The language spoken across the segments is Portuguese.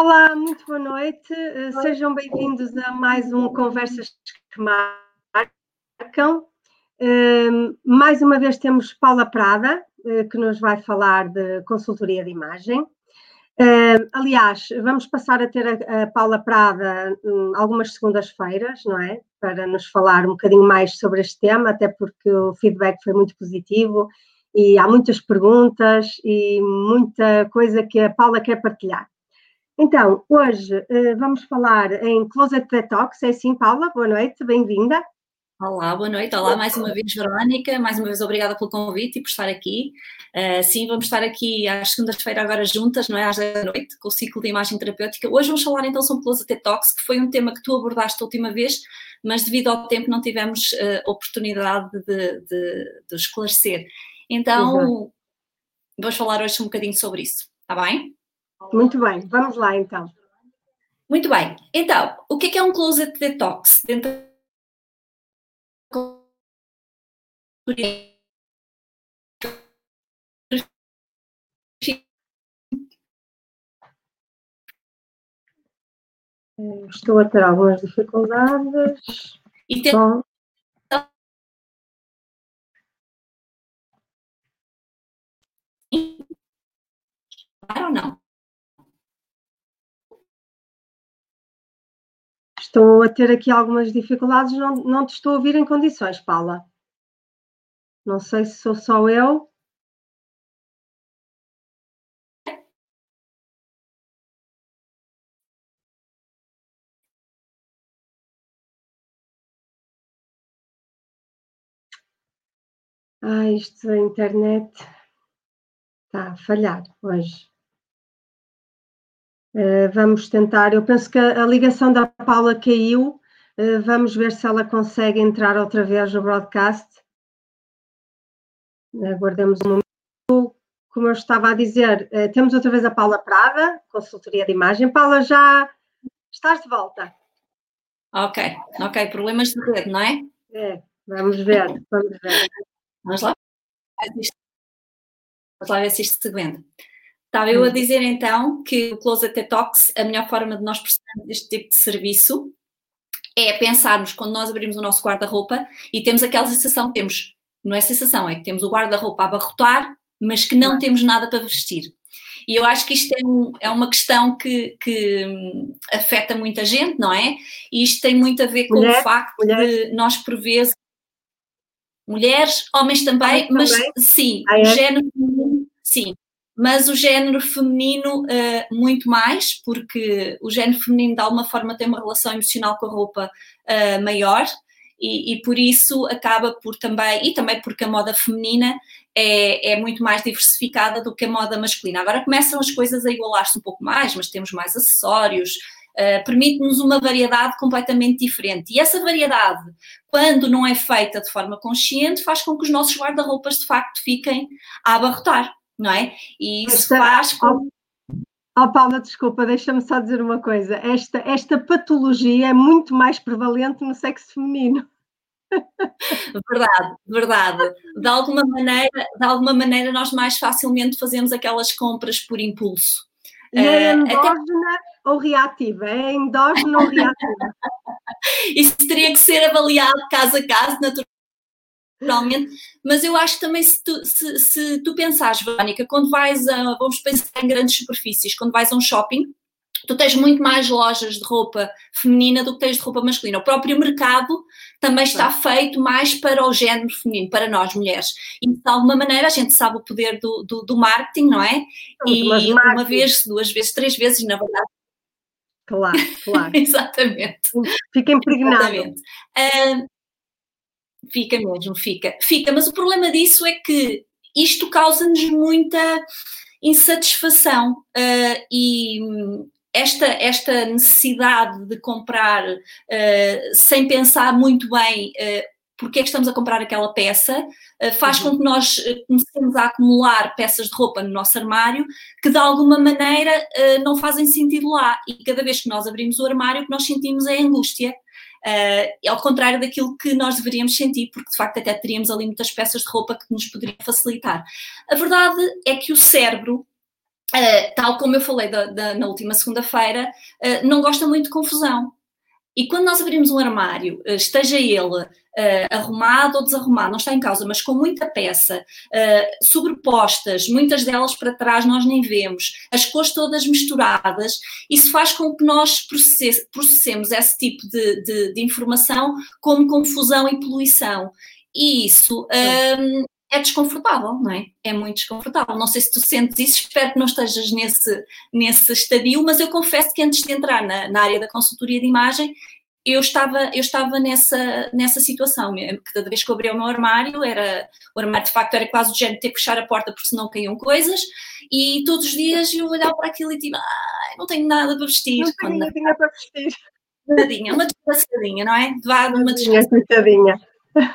Olá, muito boa noite. Eh, sejam bem-vindos a mais um Conversas que Marcam. Eh, mais uma vez temos Paula Prada, eh, que nos vai falar de consultoria de imagem. Aliás, vamos passar a ter a Paula Prada hum, algumas segundas-feiras, não é? Para nos falar um bocadinho mais sobre este tema, até porque o feedback foi muito positivo e há muitas perguntas e muita coisa que a Paula quer partilhar. Então, hoje uh, vamos falar em Closet Detox, é assim, Paula? Boa noite, bem-vinda. Olá, boa noite. Olá, mais uma vez, Verónica. Mais uma vez, obrigada pelo convite e por estar aqui. Uh, sim, vamos estar aqui às segundas-feiras agora juntas, não é? Às 10 da noite, com o ciclo de imagem terapêutica. Hoje vamos falar então sobre Closet Detox, que foi um tema que tu abordaste a última vez, mas devido ao tempo não tivemos uh, oportunidade de, de, de, esclarecer. Então, uhum. vamos falar hoje um bocadinho sobre isso, está bem? Muito bem, vamos lá então. Muito bem. Então, o que é, que é um closet detox? Dentro Estou a ter algumas dificuldades. E tem... Bom. ou não? Estou a ter aqui algumas dificuldades, não, não te estou a ouvir em condições, Paula. Não sei se sou só eu. Ah, isto, a internet está a falhar hoje. Eh, vamos tentar, eu penso que a, ligação da Paula caiu, uh, vamos ver se ela consegue entrar outra vez no broadcast. Aguardemos um momento. Como eu estava a dizer, uh, temos outra vez a Paula Prada, consultoria de imagem. Paula, já estás de volta. Ok, ok, problemas de rede, não é? É, vamos ver, vamos ver. Vamos lá? Vamos lá ver se isto se aguenta. Estava eu a hum. dizer então que o Closet Detox, a melhor forma de nós prestarmos este tipo de serviço é pensarmos quando nós abrimos o nosso guarda-roupa e temos aquela sensação, temos, não é sensação, é que temos o guarda-roupa a abarrotar, mas que não temos nada para vestir. E eu acho que isto é, um, é uma questão que, que, hum, afeta muita gente, não é? E isto tem muito a ver com Mulher, o facto de nós, por vezes, mulheres, homens também, também. mas sim, ah, é? o género, sim, mas o género feminino uh, muito mais, porque o género feminino de alguma forma tem uma relação emocional com a roupa uh, maior e, e, por isso acaba por também, e também porque a moda feminina é, é, muito mais diversificada do que a moda masculina. Agora começam as coisas a igualar-se um pouco mais, mas temos mais acessórios, uh, permite-nos uma variedade completamente diferente. E essa variedade, quando não é feita de forma consciente, faz com que os nossos guarda-roupas de facto fiquem a abarrotar não é? E isso esta, faz com. Oh, Paula, desculpa, deixa-me só dizer uma coisa. Esta, esta patologia é muito mais prevalente no sexo feminino. Verdade, verdade. De alguma maneira, de alguma maneira nós mais facilmente fazemos aquelas compras por impulso. E é uh, endógena até... ou reativa? É endógena ou reativa? Isso teria que ser avaliado caso a caso, naturalmente naturalmente, mas eu acho que também se tu, se, se tu pensares, Verónica, quando vais a, vamos pensar em grandes superfícies, quando vais a um shopping, tu tens muito mais lojas de roupa feminina do que tens de roupa masculina. O próprio mercado também está feito mais para o género feminino, para nós mulheres. E de alguma maneira a gente sabe o poder do, do, do marketing, não é? E uma vez, duas vezes, três vezes, na verdade. Claro, claro. Exatamente. Fica impregnado. Exatamente. Uh, Fica mesmo, fica. Fica, mas o problema disso é que isto causa-nos muita insatisfação uh, e esta, esta necessidade de comprar uh, sem pensar muito bem uh, porque é que estamos a comprar aquela peça, faz uhum. com que nós comecemos a acumular peças de roupa no nosso armário que de alguma maneira não fazem sentido lá. E cada vez que nós abrimos o armário, o que nós sentimos é angústia uh, ao contrário daquilo que nós deveríamos sentir, porque de facto até teríamos ali muitas peças de roupa que nos poderiam facilitar. A verdade é que o cérebro uh, tal como eu falei da, da, na última segunda-feira, uh, não gosta muito de confusão. E quando nós abrimos um armário, uh, esteja ele arrumado ou desarrumado, não está em causa, mas com muita peça, sobrepostas, muitas delas para trás nós nem vemos, as cores todas misturadas, isso faz com que nós processemos esse tipo de, de, de informação como confusão e poluição. E isso um, é desconfortável, não é? É muito desconfortável. Não sei se tu sentes isso, espero que não estejas nesse, nesse estadio, mas eu confesso que antes de entrar na, na área da consultoria de imagem, eu estava, eu estava nessa, nessa situação. Cada vez que eu abria o meu armário, era, o armário de facto era quase o género de ter que fechar a porta porque senão caíam coisas, e todos os dias eu olhava para aquilo e tipo, ah, não tenho nada para vestir. Não tenho nada para vestir. Uma desgraçadinha, não é? Uma desgraçadinha.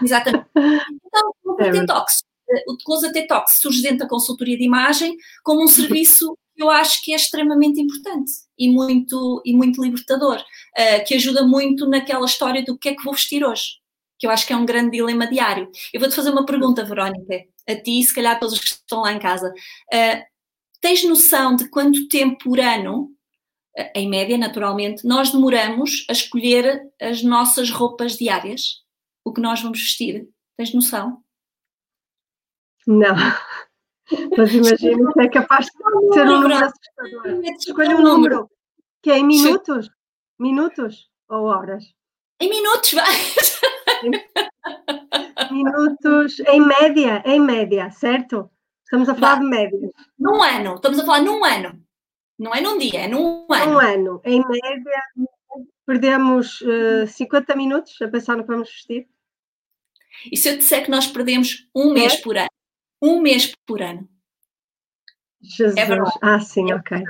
Exatamente. Então, o é Detox, eh, o Close Detox surge dentro da consultoria de imagem como um serviço que eu acho que é extremamente importante e muito, e muito libertador, uh, que ajuda muito naquela história do que é que vou vestir hoje, que eu acho que é um grande dilema diário. Eu vou-te fazer uma pergunta, Verónica, a ti e se calhar a todos os que estão lá em casa. Uh, tens noção de quanto tempo por ano, em média, naturalmente, nós demoramos a escolher as nossas roupas diárias? O que nós vamos vestir? Tens noção? Não. Mas imagino que é capaz de ser um número assustador. Escolha um número. Que é em minutos? Minutos ou horas? Em minutos, vai! Minutos, em média, em média, certo? Estamos a falar vai. de média. Num ano, estamos a falar num ano. Não é num dia, é num ano. Um ano. Em média, perdemos uh, eh, 50 minutos a pensar no que vamos vestir. E se eu disser que nós perdemos um é? mês por ano? Um mês por ano. Jesus. É verdade. Ah, sim, é ok.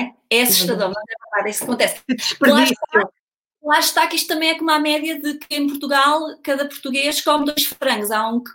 É? é assustador, mas é verdade, isso acontece. Lá está, lá está que isto também é como a média de que em Portugal cada português come dois frangos. Há um que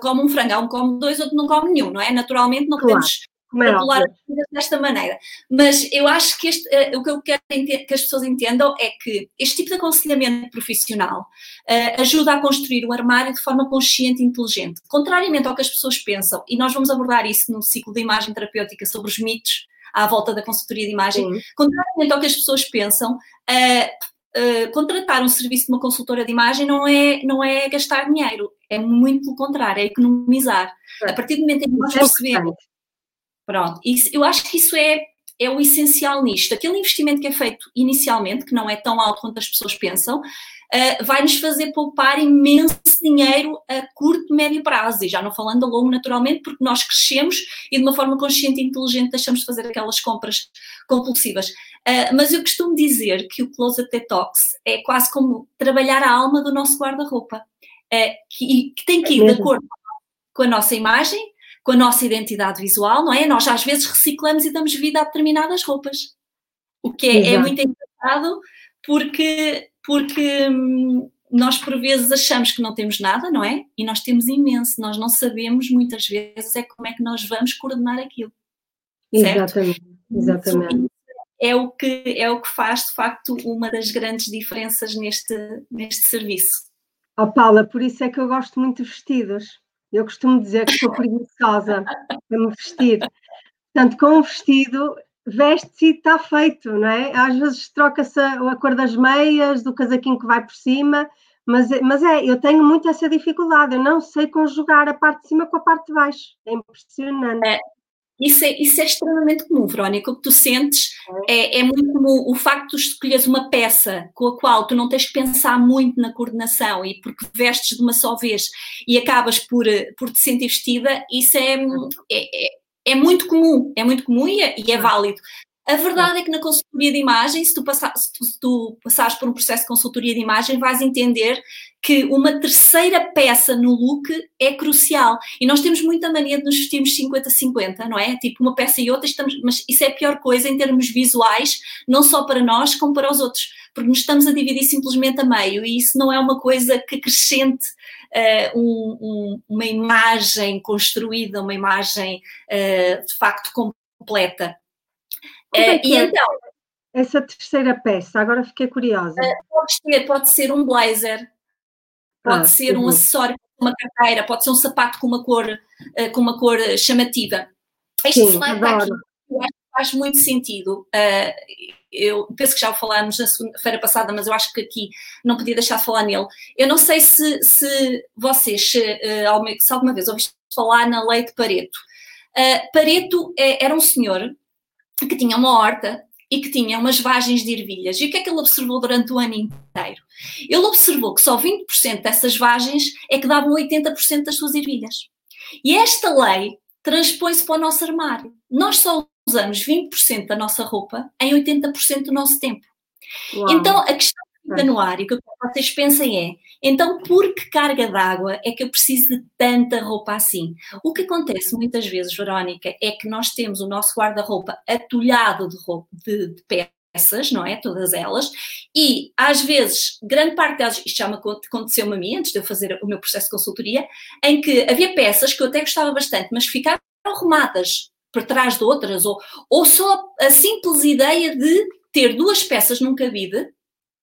come um frango, há um que come dois, outro não come nenhum, não é? Naturalmente não podemos calcular as coisas desta maneira. Mas eu acho que este, uh, o que eu quero que as pessoas entendam é que este tipo de aconselhamento profissional uh, ajuda a construir o armário de forma consciente e inteligente. Contrariamente ao que as pessoas pensam, e nós vamos abordar isso no ciclo de imagem terapêutica sobre os mitos à volta da consultoria de imagem, Sim. contrariamente ao que as pessoas pensam, uh, Uh, contratar um serviço de uma consultora de imagem não é, não é gastar dinheiro, é muito pelo contrário, é economizar. É. A partir do momento em que nós é percebemos Pronto, isso, eu acho que isso é, é o essencial nisto. Aquele investimento que é feito inicialmente, que não é tão alto quanto as pessoas pensam, uh, vai nos fazer poupar imenso dinheiro a curto e médio prazo, e já não falando a longo naturalmente, porque nós crescemos e de uma forma consciente e inteligente deixamos de fazer aquelas compras compulsivas. Uh, mas eu costumo dizer que o Closet Detox é quase como trabalhar a alma do nosso guarda-roupa, uh, que, que, tem que ir é de acordo com a nossa imagem, com a nossa identidade visual, não é? Nós às vezes reciclamos e damos vida a determinadas roupas. O que é, é muito engraçado porque, porque hum, nós por vezes achamos que não temos nada, não é? E nós temos imenso, nós não sabemos muitas vezes é como é que nós vamos coordenar aquilo. Exatamente, exatamente. É o, que, é o que faz, de facto, uma das grandes diferenças neste, neste serviço. Oh, Paula, por isso é que eu gosto muito de vestidos. Eu costumo dizer que sou preguiçosa para me vestir. Portanto, com o vestido, veste-se e está feito, não é? Às vezes troca-se a, cor das meias, do casaquinho que vai por cima, mas, mas é, eu tenho muito essa dificuldade, eu não sei conjugar a parte de cima com a parte de baixo, é impressionante. É, isso é, isso é extremamente comum, Verónica. O que tu sentes é, é muito comum o facto de escolheres uma peça com a qual tu não tens que pensar muito na coordenação e porque vestes de uma só vez e acabas por, por te sentir vestida, isso é, é, é, é muito comum, é muito comum e é, e é válido. A verdade é que na consultoria de imagem, se tu, passar, se, tu, se tu passares por um processo de consultoria de imagem, vais entender que uma terceira peça no look é crucial. E nós temos muita mania de nos vestirmos 50-50, não é? Tipo uma peça e outra, estamos, mas isso é a pior coisa em termos visuais, não só para nós, como para os outros, porque nos estamos a dividir simplesmente a meio e isso não é uma coisa que acrescente uh, um, um, uma imagem construída, uma imagem uh, de facto completa. É, é e é então. Essa terceira peça, agora fiquei curiosa. Uh, pode, ser, pode ser um blazer, pode ah, ser um acessório uma carteira, pode ser um sapato com uma cor, uh, com uma cor chamativa. Este Sim, adoro. Aqui, eu acho que faz muito sentido. Eu penso que já o falámos na segunda-feira passada, mas eu acho que aqui não podia deixar de falar nele. Eu não sei se, se vocês, se, se alguma vez ouviste falar na lei de Pareto. Uh, Pareto é, era um senhor que tinha uma horta e que tinha umas vagens de ervilhas. E o que é que ele observou durante o ano inteiro? Ele observou que só 20% dessas vagens é que davam 80% das suas ervilhas. E esta lei transpõe-se para o nosso armário. Nós só usamos 20% da nossa roupa em 80% do nosso tempo. Uau. Então, a questão que fica no ar e que vocês pensem é: então, por que carga d'água é que eu preciso de tanta roupa assim? O que acontece muitas vezes, Verónica, é que nós temos o nosso guarda-roupa atulhado de, roupa, de, de peças, não é? Todas elas, e às vezes, grande parte delas, isto já me aconteceu-me a mim, antes de eu fazer o meu processo de consultoria, em que havia peças que eu até gostava bastante, mas ficaram arrumadas por trás de outras, ou, ou só a simples ideia de ter duas peças num cabide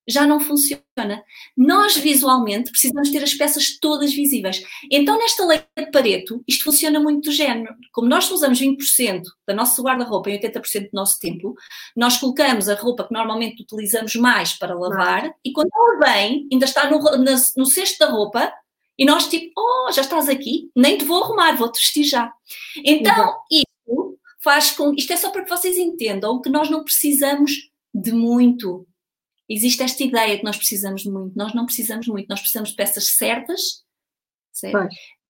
já não funciona. Nós visualmente precisamos ter as peças todas visíveis. Então, nesta lei de Pareto, isto funciona muito do género. Como nós usamos 20% da nossa guarda-roupa em 80% do nosso tempo, nós colocamos a roupa que normalmente utilizamos mais para lavar e quando ela vem, ainda está no, no cesto da roupa, e nós tipo, oh, já estás aqui, nem te vou arrumar, vou-te vestir já. Então, isto faz com. Isto é só para que vocês entendam que nós não precisamos de muito. Existe esta ideia que nós precisamos muito. Nós não precisamos muito, nós precisamos de peças certas certo?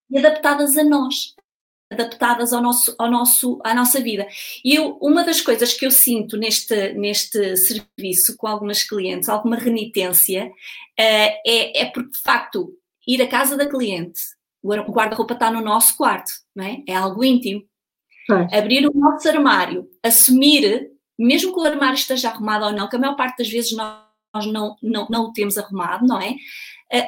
e adaptadas a nós adaptadas ao nosso, ao nosso, à nossa vida. E eu, uma das coisas que eu sinto neste, neste serviço com algumas clientes, alguma renitência, uh, é, é porque, de facto, ir à casa da cliente, o guarda-roupa está no nosso quarto, não é? É algo íntimo. É. Abrir o nosso armário, assumir, mesmo que o armário esteja arrumado ou não, que a maior parte das vezes nós não, não, não o temos arrumado, não é?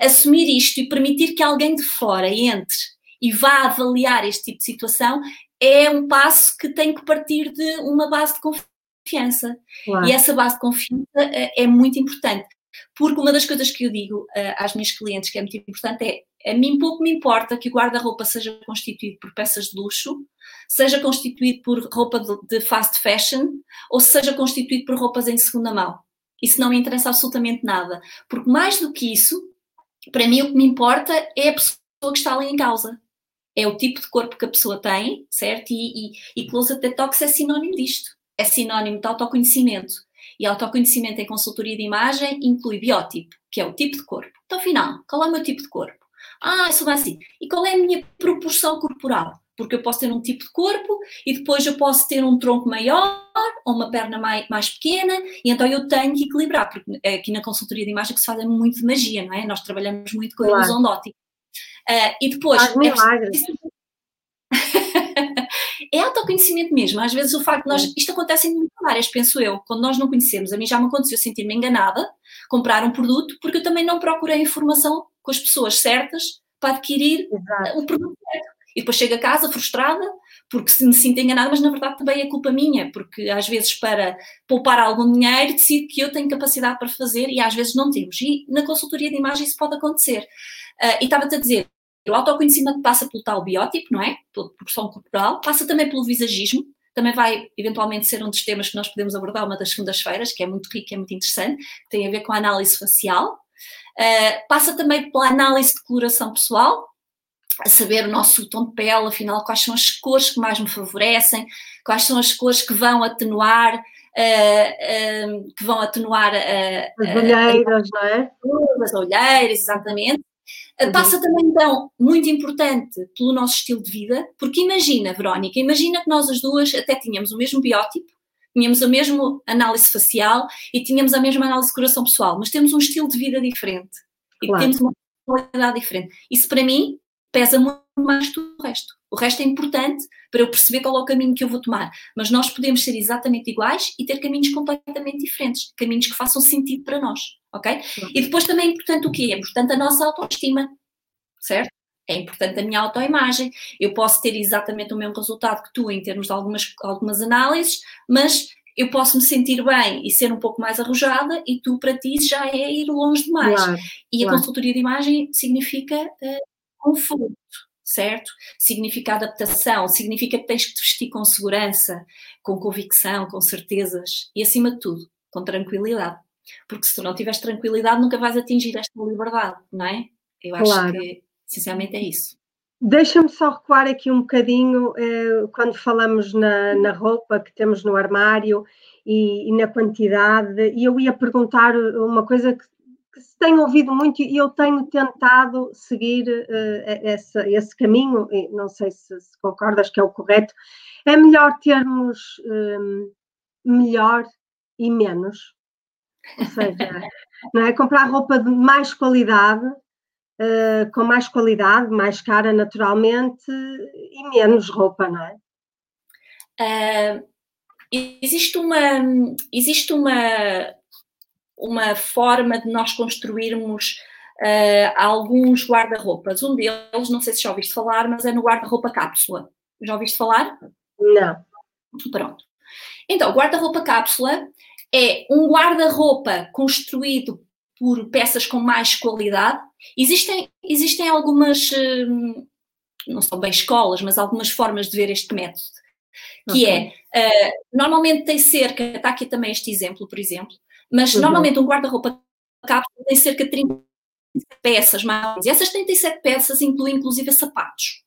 assumir isto e permitir que alguém de fora entre e vá avaliar este tipo de situação é um passo que tem que partir de uma base de confiança. Claro. E essa base de confiança é, é muito importante. Porque uma das coisas que eu digo uh, às minhas clientes que é muito importante é a mim pouco me importa que o guarda-roupa seja constituído por peças de luxo, seja constituído por roupa de, de fast fashion ou seja constituído por roupas em segunda mão. Isso não me interessa absolutamente nada. Porque mais do que isso, para mim o que me importa é a pessoa que está ali em causa. É o tipo de corpo que a pessoa tem, certo? E, e, e Detox é sinónimo disto. É sinónimo de autoconhecimento. E autoconhecimento em consultoria de imagem inclui biótipo, que é o tipo de corpo. Então, afinal, qual é o meu tipo de corpo? Ah, eu sou assim. E qual é a minha proporção corporal? Porque eu posso ter um tipo de corpo e depois eu posso ter um tronco maior ou uma perna mais, mais pequena e então eu tenho que equilibrar, porque aqui na consultoria de imagem que se faz é muito de magia, não é? Nós trabalhamos muito com a claro. ilusão de ótica. Uh, e depois... Faz milagres. é autoconhecimento mesmo. Às vezes o facto de nós. Isto acontece em muitas áreas, penso eu. Quando nós não conhecemos, a mim já me aconteceu sentir-me enganada, comprar um produto, porque eu também não procurei informação com as pessoas certas para adquirir Exato. o produto certo. E depois chego a casa frustrada, porque se me sinto enganada, mas na verdade também é culpa minha, porque às vezes para poupar algum dinheiro decido que eu tenho capacidade para fazer e às vezes não temos. E na consultoria de imagem isso pode acontecer. Uh, e estava-te a dizer, o autoconhecimento passa pelo tal biótipo, não é? Pela proporção corporal, passa também pelo visagismo, também vai eventualmente ser um dos temas que nós podemos abordar uma das segundas-feiras, que é muito rico, é muito interessante, que tem a ver com a análise facial. Uh, passa também pela análise de coloração pessoal, a saber o nosso tom de pele, afinal, quais são as cores que mais me favorecem, quais são as cores que vão atenuar, uh, uh, que vão atenuar as olheiras, não é? As olheiras, exatamente. Uhum. Passa também, então, muito importante pelo nosso estilo de vida, porque imagina, Verónica, imagina que nós as duas até tínhamos o mesmo biótipo, tínhamos a mesma análise facial e tínhamos a mesma análise de coração pessoal, mas temos um estilo de vida diferente e claro. temos uma qualidade diferente. Isso, para mim, pesa muito mais do que o resto. O resto é importante para eu perceber qual é o caminho que eu vou tomar, mas nós podemos ser exatamente iguais e ter caminhos completamente diferentes, caminhos que façam sentido para nós ok? E depois também é importante o quê? É importante a nossa autoestima, certo? É importante a minha autoimagem. Eu posso ter exatamente o mesmo resultado que tu em termos de algumas, algumas análises, mas eu posso me sentir bem e ser um pouco mais arrojada e tu para ti já é ir longe demais. Claro, e a consultoria de imagem significa uh, conforto, certo? Significa adaptação, significa que tens que te vestir com segurança, com convicção, com certezas e, acima de tudo, com tranquilidade. Porque se tu não tiveres tranquilidade, nunca vais atingir esta liberdade, não é? Eu acho claro. que, sinceramente, é isso. Deixa-me só recuar aqui um bocadinho eh, quando falamos na, na, roupa que temos no armário e, e, na quantidade, e eu ia perguntar uma coisa que, que se tem ouvido muito e eu tenho tentado seguir eh, esse, esse, caminho, não sei se, se, concordas que é o correto, é melhor termos eh, melhor e menos. Ou seja, não é? comprar roupa de mais qualidade uh, com mais qualidade, mais cara naturalmente e menos roupa, não é? Uh, existe uma, existe uma, uma forma de nós construirmos uh, alguns guarda-roupas. Um deles, não sei se já ouviste falar, mas é no guarda-roupa cápsula. Já ouviste falar? Não. Pronto. Então, guarda-roupa cápsula é um guarda-roupa construído por peças com mais qualidade. Existem, existem algumas, hum, não são bem escolas, mas algumas formas de ver este método, que okay. é, uh, normalmente tem cerca, está aqui também este exemplo, por exemplo, mas uhum. normalmente um guarda-roupa cápsula tem cerca de 30 peças mais, e essas 37 peças incluem inclusive sapatos.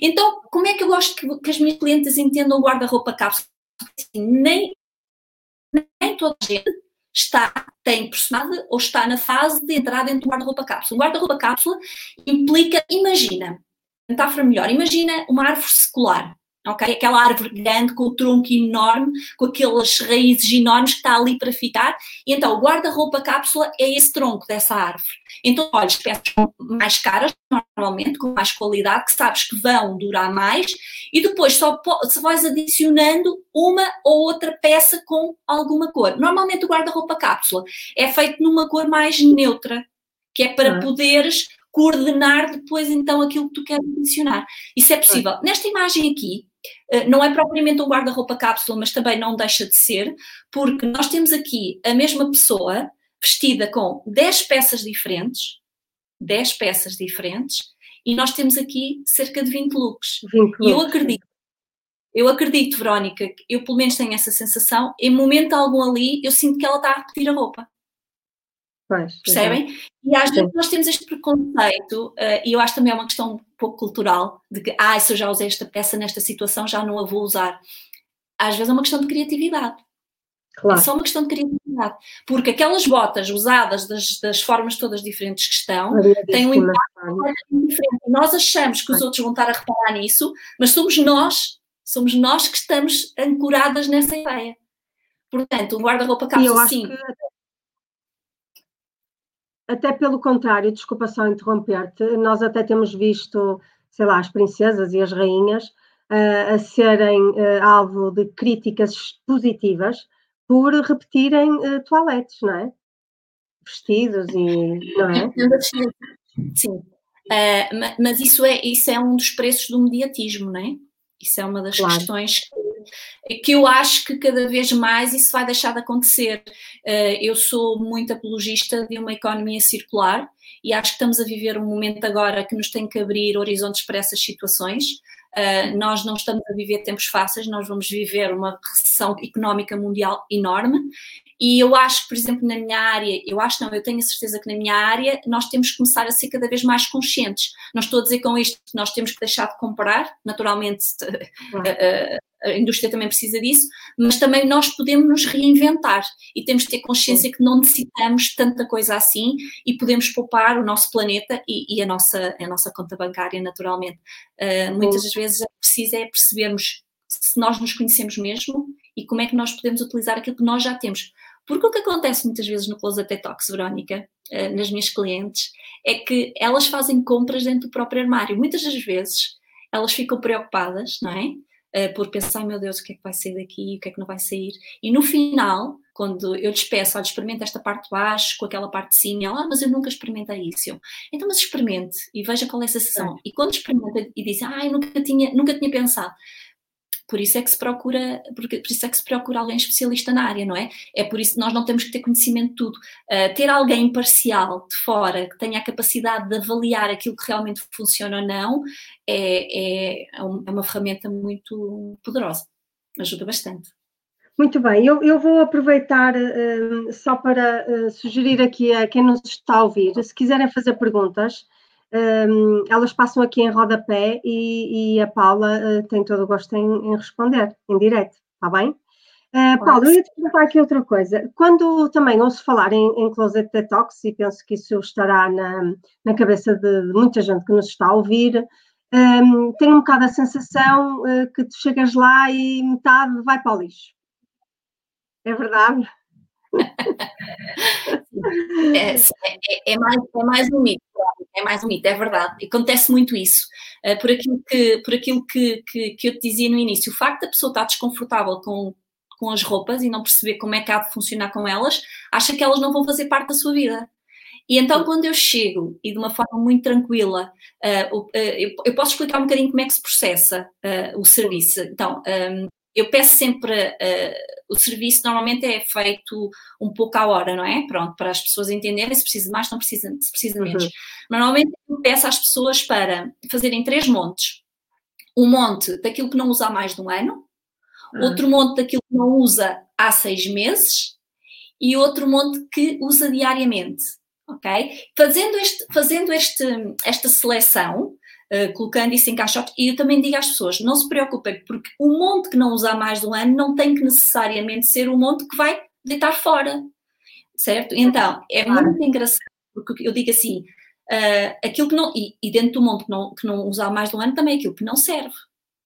Então, como é que eu gosto que, que as minhas clientes entendam o guarda-roupa cápsula? Assim, nem, nem toda a gente está, tem personalidade ou está na fase de entrar dentro do guarda-roupa cápsula. O guarda-roupa cápsula implica, imagina, metáfora melhor, imagina uma árvore secular ok? Aquela árvore grande com o tronco enorme, com aquelas raízes enormes que está ali para ficar. E então o guarda-roupa cápsula é esse tronco dessa árvore. Então, olha, peças mais caras, normalmente, com mais qualidade, que sabes que vão durar mais, e depois só, só vais adicionando uma ou outra peça com alguma cor. Normalmente o guarda-roupa cápsula é feito numa cor mais neutra, que é para poderes coordenar depois então aquilo que tu queres adicionar. Isso é possível. Nesta imagem aqui, não é propriamente um guarda-roupa cápsula, mas também não deixa de ser, porque nós temos aqui a mesma pessoa vestida com 10 peças diferentes, 10 peças diferentes, e nós temos aqui cerca de 20 looks. 20 looks. E eu acredito, eu acredito, Verónica, eu pelo menos tenho essa sensação, em momento algum ali eu sinto que ela está a repetir a roupa. Pois, Percebem? E às vezes nós temos este preconceito, uh, e eu acho também é uma questão um pouco cultural, de que, ah, se eu já usei esta peça nesta situação, já não a vou usar. Às vezes é uma questão de criatividade. Claro. É só uma questão de criatividade. Porque aquelas botas usadas das, das formas todas diferentes que estão têm um impacto diferente. Nós achamos que os outros vão estar a reparar nisso, mas somos nós, somos nós que estamos ancoradas nessa ideia. Portanto, o guarda-roupa cápsula, sim. Que até pelo contrário, desculpa só interromper-te, nós até temos visto, sei lá, as princesas e as rainhas uh, a serem uh, alvo de críticas positivas por repetirem uh, toaletes, não é? Vestidos e. não é? Sim. Uh, mas isso é, isso é um dos preços do mediatismo, não é? Isso é uma das claro. questões que eu acho que cada vez mais isso vai deixar de acontecer. Eh, eu sou muito apologista de uma economia circular e acho que estamos a viver um momento agora que nos tem que abrir horizontes para essas situações. Uh, nós não estamos a viver tempos fáceis, nós vamos viver uma recessão económica mundial enorme e eu acho, por exemplo, na minha área, eu acho não, eu tenho a certeza que na minha área nós temos que começar a ser cada vez mais conscientes. Não estou a dizer com isto que nós temos que deixar de comprar, naturalmente a, a, a indústria também precisa disso, mas também nós podemos nos reinventar e temos que ter consciência que não necessitamos tanta coisa assim e podemos poupar o nosso planeta e, e a, nossa, a nossa conta bancária, naturalmente. Uh, muitas das vezes é preciso é percebermos se nós nos conhecemos mesmo e como é que nós podemos utilizar aquilo que nós já temos. Porque o que acontece muitas vezes no Close Talks, Verónica, eh, nas minhas clientes, é que elas fazem compras dentro do próprio armário. Muitas das vezes elas ficam preocupadas, não é? Eh, por pensar, meu Deus, o que é que vai sair daqui, o que é que não vai sair. E no final, quando eu lhes peço, olha, experimenta esta parte de baixo com aquela parte de cima, ela, ah, mas eu nunca experimentei isso. então, mas experimente e veja qual é a sensação. E quando experimenta e diz, ah, eu nunca tinha, nunca tinha pensado, Por isso é que se procura, por isso é que se procura alguém especialista na área, não é? É por isso que nós não temos que ter conhecimento de tudo. Uh, ter alguém imparcial de fora que tenha a capacidade de avaliar aquilo que realmente funciona ou não é, é, é uma ferramenta muito poderosa. Ajuda bastante. Muito bem, eu, eu vou aproveitar uh, só para uh, sugerir aqui a quem nos está a ouvir, se quiserem fazer perguntas, um, elas passam aqui em rodapé e, e a Paula uh, tem todo o gosto em, em, responder, em direto, está bem? Uh, Paula, eu ia te perguntar aqui outra coisa. Quando também ouço falar em, em Closet Detox, e penso que isso estará na, na cabeça de, de muita gente que nos está a ouvir, um, tenho um bocado a sensação uh, que tu chegas lá e metade vai para o lixo. É verdade? É, é, é, mais, é mais um mito, é mais um mito, é verdade. Acontece muito isso. Uh, por aquilo, que, por aquilo que, que, que, eu te dizia no início, o facto da pessoa estar desconfortável com, com as roupas e não perceber como é que há de funcionar com elas, acha que elas não vão fazer parte da sua vida. E então, quando eu chego e de uma forma muito tranquila, uh, uh, eu, eu, posso explicar um bocadinho como é que se processa o serviço. Então, um, eu peço sempre, uh, o serviço normalmente é feito um pouco à hora, não é? Pronto, para as pessoas entenderem se precisa mais, não precisa, se precisa menos. Uhum. Normalmente eu peço às pessoas para fazerem três montes. Um monte daquilo que não usa há mais de um ano, uhum. outro monte daquilo que não usa há seis meses e outro monte que usa diariamente, ok? Fazendo, este, fazendo este, esta seleção, uh, colocando isso em caixote. E eu também digo às pessoas: não se preocupem, porque o monte que não usar mais de um ano não tem que necessariamente ser o monte que vai deitar fora, certo? Então, é muito engraçado, porque eu digo assim: uh, aquilo que não. E, e, dentro do monte que não, que não usar mais de um ano também é aquilo que não serve.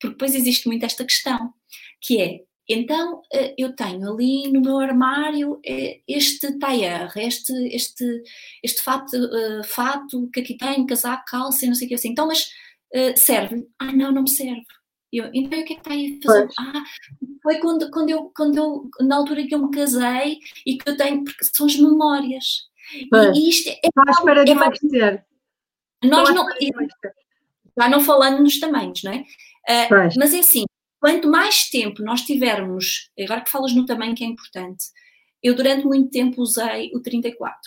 Porque depois existe muito esta questão, que é então eh, eu tenho ali no meu armário eh, este tailleur, este, este, este fato, uh, fato que aqui tem, casaco, calça, não sei o que assim. Então, mas serve? Ah, não, não me serve. Eu, então o que é que está aí a fazer? Pois. Ah, foi quando, quando, eu, quando eu, na altura que eu me casei e que eu tenho, porque são as memórias. Pois. E isto é. À espera de emagrecer. Nós não. Já não falando nos tamanhos, não é? Uh, mas é assim, Quanto mais tempo nós tivermos, agora que falas no tamanho que é importante, eu durante muito tempo usei o 34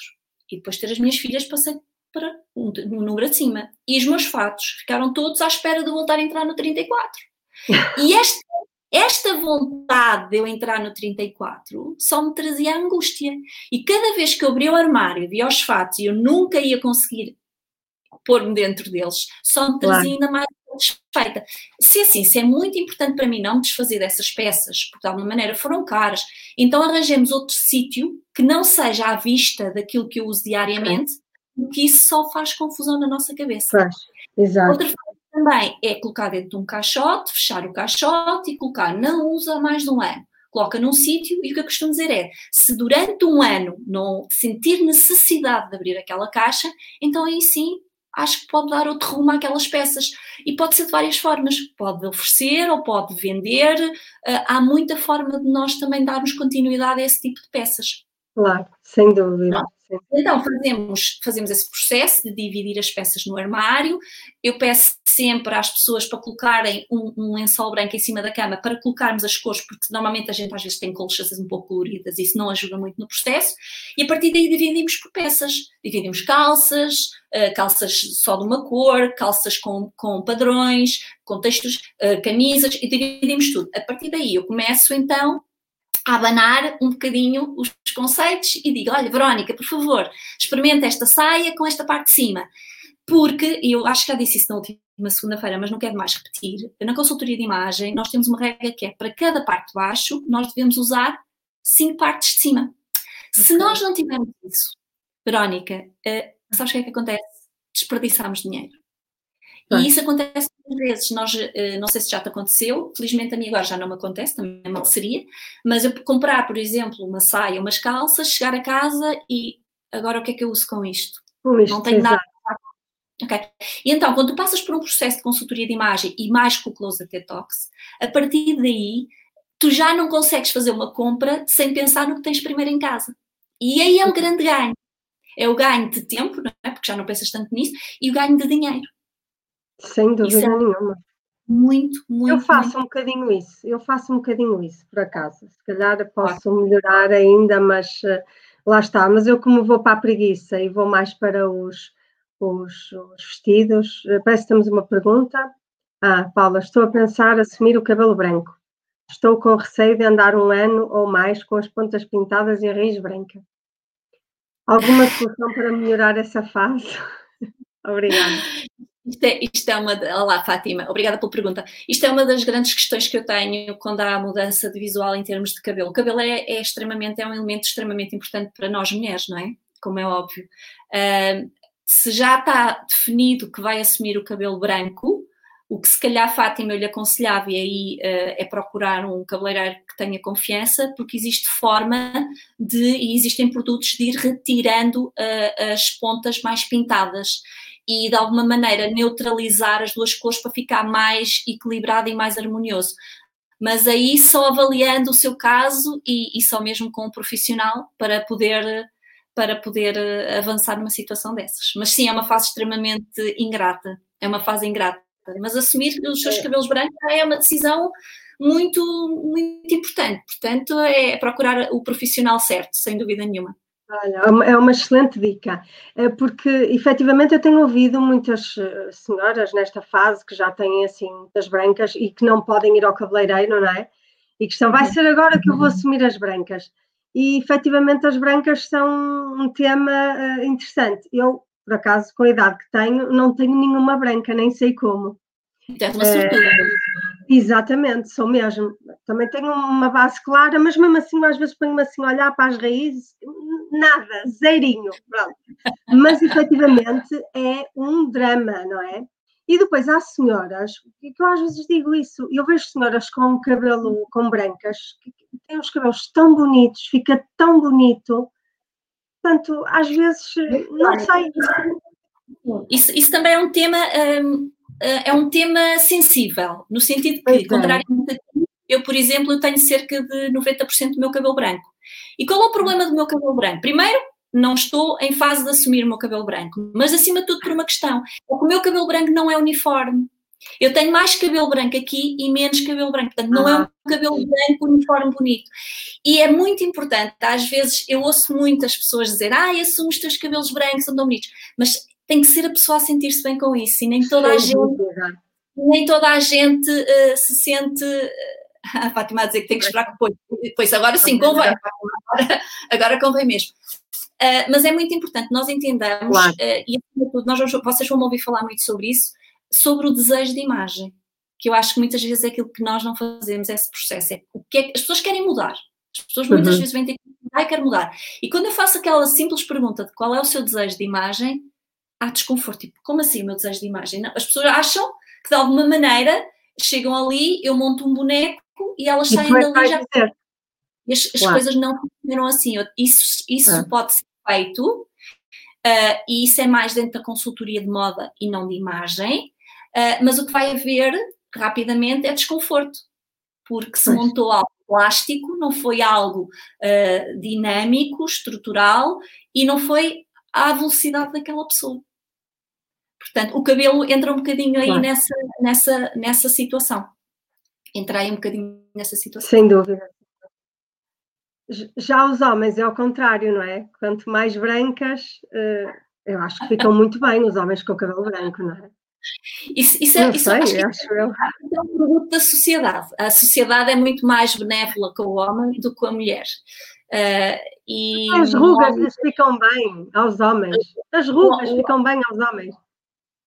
e depois ter as minhas filhas passei para um, um número acima e os meus fatos ficaram todos à espera de voltar a entrar no 34. E esta, esta vontade de eu entrar no 34 só me trazia angústia. E cada vez que eu abria o armário, via os fatos e eu nunca ia conseguir pôr-me dentro deles, só me trazia claro. ainda mais desfeita. Se assim, se é muito importante para mim não me desfazer dessas peças, porque de alguma maneira foram caras, então arranjemos outro sítio que não seja à vista daquilo que eu uso diariamente, porque isso só faz confusão na nossa cabeça. Faz, exato. Outra forma também é colocar dentro de um caixote, fechar o caixote e colocar não usa mais de um ano. Coloca num sítio e o que eu costumo dizer é: se durante um ano não sentir necessidade de abrir aquela caixa, então aí sim acho que pode dar outro rumo àquelas peças. E pode ser de várias formas. Pode oferecer ou pode vender. Uh, há muita forma de nós também darmos continuidade a esse tipo de peças. Claro, sem dúvida. Então, fazemos, fazemos esse processo de dividir as peças no armário. Eu peço sempre às pessoas para colocarem um, um, lençol branco em cima da cama para colocarmos as cores, porque normalmente a gente às vezes tem colchas um pouco coloridas, isso não ajuda muito no processo. E a partir daí dividimos por peças. Dividimos calças, uh, calças só de uma cor, calças com, com padrões, com textos, uh, camisas, e dividimos tudo. A partir daí eu começo então abanar um bocadinho os conceitos e digo: olha, Verónica, por favor, experimenta esta saia com esta parte de cima. Porque, e eu acho que já disse isso na última segunda-feira, mas não quero mais repetir, na consultoria de imagem nós temos uma regra que é para cada parte de baixo nós devemos usar cinco partes de cima. Okay. Se nós não tivermos isso, Verónica, uh, sabes o que é que acontece? Desperdiçamos dinheiro. E isso acontece muitas vezes. Nós, eh, não sei se já te aconteceu, felizmente a mim agora já não me acontece, também é mal seria, mas eu comprar, por exemplo, uma saia, umas calças, chegar a casa e agora o que é que eu uso com isto? não tenho nada. Ok. E então, quando tu passas por um processo de consultoria de imagem e mais com o Close Detox, a partir daí tu já não consegues fazer uma compra sem pensar no que tens primeiro em casa. E aí é o grande ganho. É o ganho de tempo, não é? porque já não pensas tanto nisso, e o ganho de dinheiro. Sem dúvida é, nenhuma. muito, muito. Eu faço muito. um bocadinho isso, eu faço um bocadinho isso, por acaso. Se calhar posso melhorar ainda, mas uh, lá está. Mas eu, como vou para a preguiça e vou mais para os, os, os vestidos, uh, parece que temos uma pergunta. Ah, Paula, estou a pensar assumir o cabelo branco. Estou com receio de andar um ano ou mais com as pontas pintadas e a raiz branca. Alguma solução para melhorar essa fase? Obrigada. Isto é, isto é uma. Olá, Fátima, obrigada pela pergunta. Isto é uma das grandes questões que eu tenho quando há mudança de visual em termos de cabelo. O cabelo é, é extremamente, é um elemento extremamente importante para nós mulheres, não é? Como é óbvio. Uh, se já está definido que vai assumir o cabelo branco, o que se calhar Fátima eu lhe aconselhava e aí uh, é procurar um cabeleireiro que tenha confiança, porque existe forma de, e existem produtos de ir retirando uh, as pontas mais pintadas e de alguma maneira neutralizar as duas cores para ficar mais equilibrado e mais harmonioso. Mas aí só avaliando o seu caso e, e só mesmo com um profissional para poder para poder eh, avançar numa situação dessas. Mas sim, é uma fase extremamente ingrata, é uma fase ingrata. Mas assumir os seus é. cabelos brancos é uma decisão muito, muito importante. Portanto, é procurar o profissional certo, sem dúvida nenhuma. Olha, é, é uma excelente dica, é porque efetivamente eu tenho ouvido muitas eh, senhoras nesta fase que já têm assim das brancas e que não podem ir ao cabeleireiro, não é? E que estão, vai uhum. ser agora que eu vou assumir as brancas. E efetivamente as brancas são um tema uh, interessante. Eu, por acaso, com a idade que tenho, não tenho nenhuma branca, nem sei como. Então, uma sortuda. Exatamente, sou mesmo. Também tenho uma base clara, mas mesmo assim, às vezes ponho-me assim a olhar para as raízes, nada, zerinho, pronto. Mas efetivamente é um drama, não é? E depois há senhoras, que eu às vezes digo isso, eu vejo senhoras com cabelo, com brancas, que têm os cabelos tão bonitos, fica tão bonito, portanto, às vezes, não sei. Isso, isso também é um tema hum, é um tema sensível, no sentido que, é. contrariamente a ti, eu, por exemplo, eu tenho cerca de 90% do meu cabelo branco. E qual é o problema do meu cabelo branco? Primeiro, não estou em fase de assumir o meu cabelo branco, mas acima de tudo por uma questão, é que o meu cabelo branco não é uniforme. Eu tenho mais cabelo branco aqui e menos cabelo branco, portanto não é um cabelo branco uniforme bonito. E é muito importante, às vezes eu ouço muitas pessoas dizer, ah, assumo os teus cabelos brancos, são tão bonitos, mas tem que ser a pessoa a sentir-se bem com isso e nem toda a gente nem toda a gente uh, se sente uh, a Fátima a dizer que tem que esperar que depois, depois agora sim convém. agora, agora convém mesmo. Uh, mas é muito importante nós entendamos claro. uh, e acima de tudo nós, vocês vão ouvir falar muito sobre isso sobre o desejo de imagem que eu acho que muitas vezes é aquilo que nós não fazemos esse processo é o que é, as pessoas querem mudar. As pessoas muitas uhum. vezes vêm ter que ai, quero mudar. E quando eu faço aquela simples pergunta de qual é o seu desejo de imagem há desconforto. Tipo, como assim o meu desejo de imagem? Não, as pessoas acham que de alguma maneira chegam ali, eu monto um boneco e elas saem e dali já. E as, as claro. coisas não funcionam assim. Isso, isso é. pode ser feito, uh, e isso é mais dentro da consultoria de moda e não de imagem, uh, mas o que vai haver rapidamente é desconforto, porque se pois. montou algo plástico, não foi algo uh, dinâmico, estrutural e não foi à velocidade daquela pessoa. Portanto, o cabelo entra um bocadinho aí claro. nessa, nessa, nessa situação. Entra aí um bocadinho nessa situação. Sem dúvida. Já os homens é ao contrário, não é? Quanto mais brancas, eh, eu acho que ficam muito bem os homens com o cabelo branco, não é? Isso, isso, é, isso sei, acho, é acho eu. é um produto da sociedade. A sociedade é muito mais benévola com o homem do que com a mulher. Uh, e As rugas lhes ficam bem aos homens. As rugas ficam bem aos homens.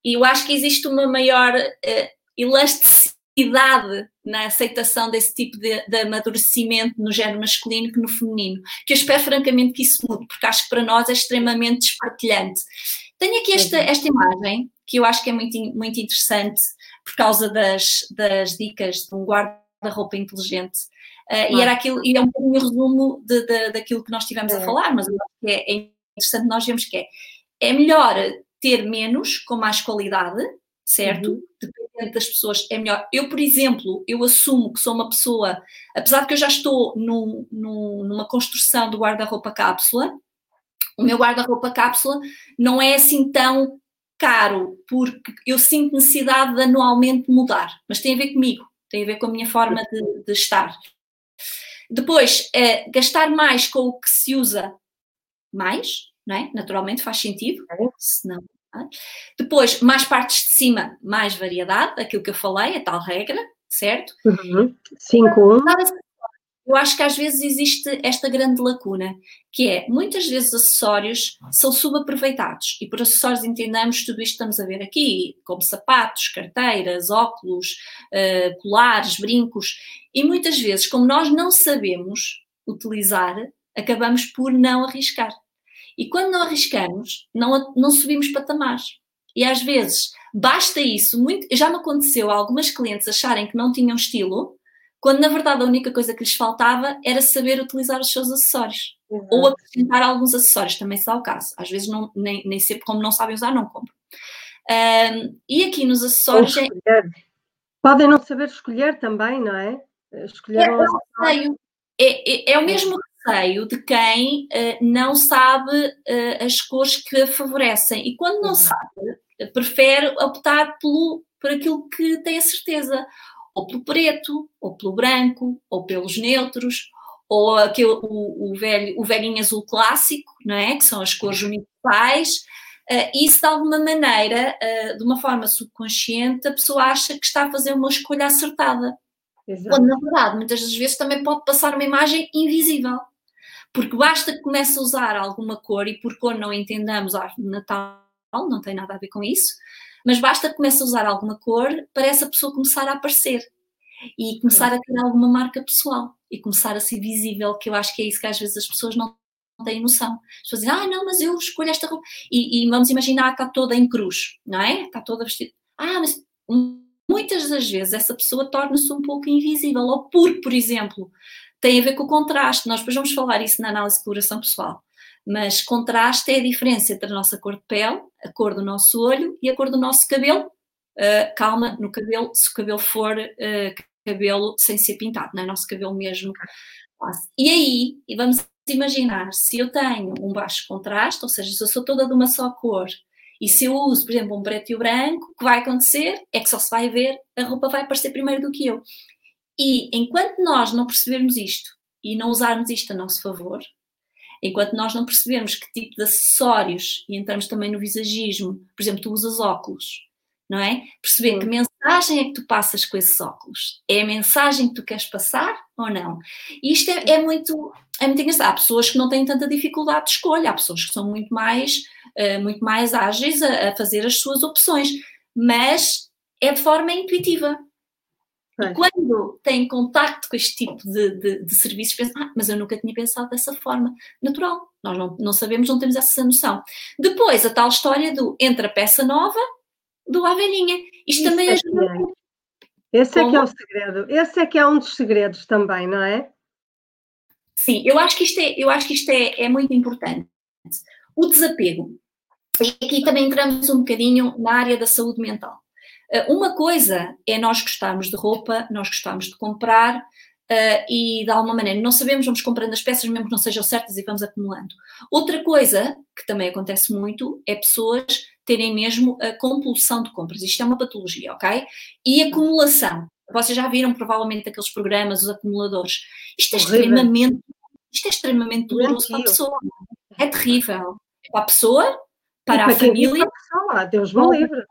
E eu acho que existe uma maior uh, elasticidade na aceitação desse tipo de, de, amadurecimento no género masculino que no feminino. Que eu espero francamente que isso mude, porque acho que para nós é extremamente despartilhante. Tenho aqui esta, esta imagem, que eu acho que é muito, muito interessante, por causa das, das dicas de um guarda-roupa inteligente Uh, e era aquilo, e é um bocadinho resumo de, de, daquilo que nós estivemos é. a falar, mas é, é interessante nós vemos que é, é melhor ter menos com mais qualidade, certo? Uhum. Dependendo das pessoas, é melhor. Eu, por exemplo, eu assumo que sou uma pessoa, apesar de que eu já estou num, num, numa construção do guarda-roupa cápsula, o meu guarda-roupa cápsula não é assim tão caro porque eu sinto necessidade de anualmente mudar, mas tem a ver comigo, tem a ver com a minha forma de, de estar. Depois, é, gastar mais com o que se usa mais, não é? Naturalmente faz sentido, senão. É? Depois, mais partes de cima, mais variedade, aquilo que eu falei, a tal regra, certo? Uhum. 5 1 eu acho que às vezes existe esta grande lacuna, que é, muitas vezes acessórios são subaproveitados, e por acessórios entendamos tudo isto que estamos a ver aqui, como sapatos, carteiras, óculos, uh, colares, brincos, e muitas vezes, como nós não sabemos utilizar, acabamos por não arriscar. E quando não arriscamos, não, não subimos patamares. E às vezes, basta isso, muito, já me aconteceu algumas clientes acharem que não tinham estilo, quando na verdade a única coisa que lhes faltava era saber utilizar os seus acessórios. Uhum. Ou acrescentar alguns acessórios, também se dá o caso. Às vezes não, nem, nem sempre, como não sabem usar, não compram. Um, e aqui nos acessórios. É... Podem não saber escolher também, não é? Escolher é, um receio. É, é, é, o mesmo receio de quem uh, não sabe uh, as cores que favorecem. E quando não sabe, prefere optar pelo, por aquilo que tem a certeza ou pelo preto, ou pelo branco, ou pelos neutros, ou aquele, o, o, velho, o velhinho azul clássico, não é? que são as cores universais. Uh, isso, de alguma maneira, uh, de uma forma subconsciente, a pessoa acha que está a fazer uma escolha acertada. Exato. Quando, na verdade, muitas das vezes também pode passar uma imagem invisível. Porque basta que comece a usar alguma cor, e por cor não entendamos árvore de Natal, não tem nada a ver com isso, mas basta que comece a usar alguma cor para essa pessoa começar a aparecer e começar a criar alguma marca pessoal e começar a ser visível, que eu acho que é isso que às vezes as pessoas não têm noção. As pessoas dizem, ah, não, mas eu escolho esta roupa. E, e vamos imaginar que está toda em cruz, não é? Está toda vestida. Ah, mas muitas das vezes essa pessoa torna-se um pouco invisível. Ou por, por exemplo, tem a ver com o contraste. Nós depois vamos falar isso na análise de coloração pessoal. Mas contraste é a diferença entre a nossa cor de pele, a cor do nosso olho e a cor do nosso cabelo. Uh, calma no cabelo, se o cabelo for uh, cabelo sem ser pintado, não é? Nosso cabelo mesmo. E aí, vamos imaginar, se eu tenho um baixo contraste, ou seja, se eu sou toda de uma só cor, e se eu uso, por exemplo, um preto e o branco, o que vai acontecer é que só se vai ver, a roupa vai aparecer primeiro do que eu. E enquanto nós não percebermos isto e não usarmos isto a nosso favor, Enquanto nós não percebemos que tipo de acessórios, e entramos também no visagismo, por exemplo, tu usas óculos, não é? Perceber Sim. que mensagem é que tu passas com esses óculos. É a mensagem que tu queres passar ou não? E isto é, é muito, é muito engraçado. Há pessoas que não têm tanta dificuldade de escolha, há pessoas que são muito mais, uh, muito mais ágeis a, a fazer as suas opções, mas é de forma intuitiva. E quando tem contacto com este tipo de, de, de serviços, pensa, ah, mas eu nunca tinha pensado dessa forma. Natural, nós não, não sabemos, não temos essa noção. Depois, a tal história do entra a peça nova, do à velhinha. Isto Isso também é ajuda. É. Esse é que é o segredo. Esse é que é um dos segredos também, não é? Sim, eu acho que isto é, eu acho que isto é, é muito importante. O desapego. E aqui também entramos um bocadinho na área da saúde mental. Eh, uma coisa é nós gostarmos de roupa, nós gostamos de comprar uh, e de alguma maneira não sabemos, vamos comprando as peças mesmo que não sejam certas e vamos acumulando. Outra coisa que também acontece muito é pessoas terem mesmo a compulsão de compras. Isto é uma patologia, ok? E acumulação. Vocês já viram provavelmente aqueles programas, os acumuladores. Isto é Horrível. extremamente, isto é extremamente doloroso para a pessoa. É terrível. Para a pessoa, para, para a família. Pessoa, Deus me livre.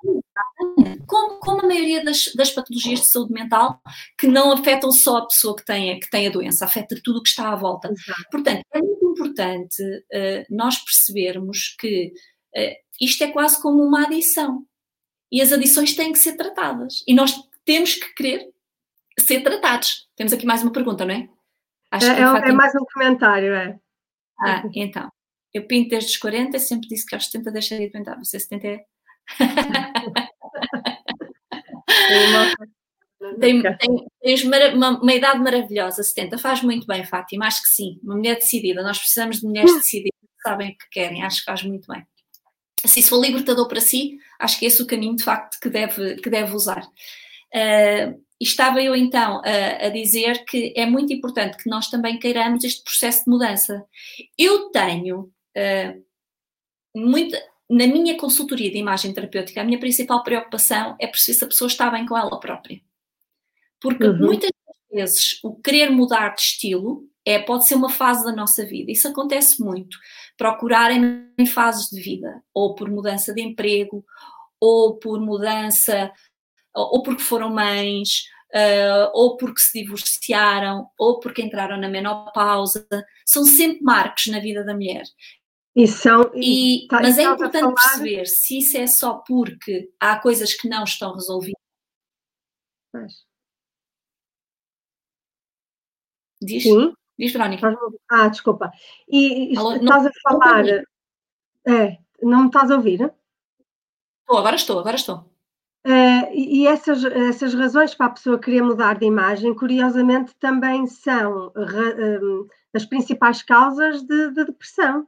Como, como a maioria das, das, patologias de saúde mental, que não afetam só a pessoa que tem, que tem a doença, afeta tudo o que está à volta. Exato. Portanto, é muito importante uh, nós percebermos que uh, isto é quase como uma adição. E as adições têm que ser tratadas. E nós temos que querer ser tratados. Temos aqui mais uma pergunta, não é? Acho é, é, é mais um comentário, é. Ah, então. Eu pinto desde os 40 e sempre disse que aos 70 deixaria de pintar. Você 70 é. tem, tem, tens uma, uma, idade maravilhosa, 70. Faz muito bem, Fátima. Acho que sim. Uma mulher decidida. Nós precisamos de mulheres decididas que sabem o que querem. Acho que faz muito bem. Se isso for libertador para si, acho que esse é o caminho de facto que deve, que deve usar. Uh, estava eu então a, a, dizer que é muito importante que nós também queiramos este processo de mudança. Eu tenho uh, muito, na minha consultoria de imagem terapêutica, a minha principal preocupação é perceber se a pessoa está bem com ela própria. Porque uhum. muitas vezes o querer mudar de estilo é, pode ser uma fase da nossa vida. Isso acontece muito. Procurarem em fases de vida, ou por mudança de emprego, ou por mudança, ou porque foram mães, uh, ou porque se divorciaram, ou porque entraram na menopausa. São sempre marcos na vida da mulher. E são, e, tá, mas é importante perceber se isso é só porque há coisas que não estão resolvidas. Pois. Diz? Sim. Diz, Verónica. Ah, desculpa. E, e Alô, estás não, a falar. Não é, não me estás a ouvir? Estou, agora estou, agora estou. Uh, e essas, essas razões para a pessoa querer mudar de imagem, curiosamente, também são uh, as principais causas de, de, depressão.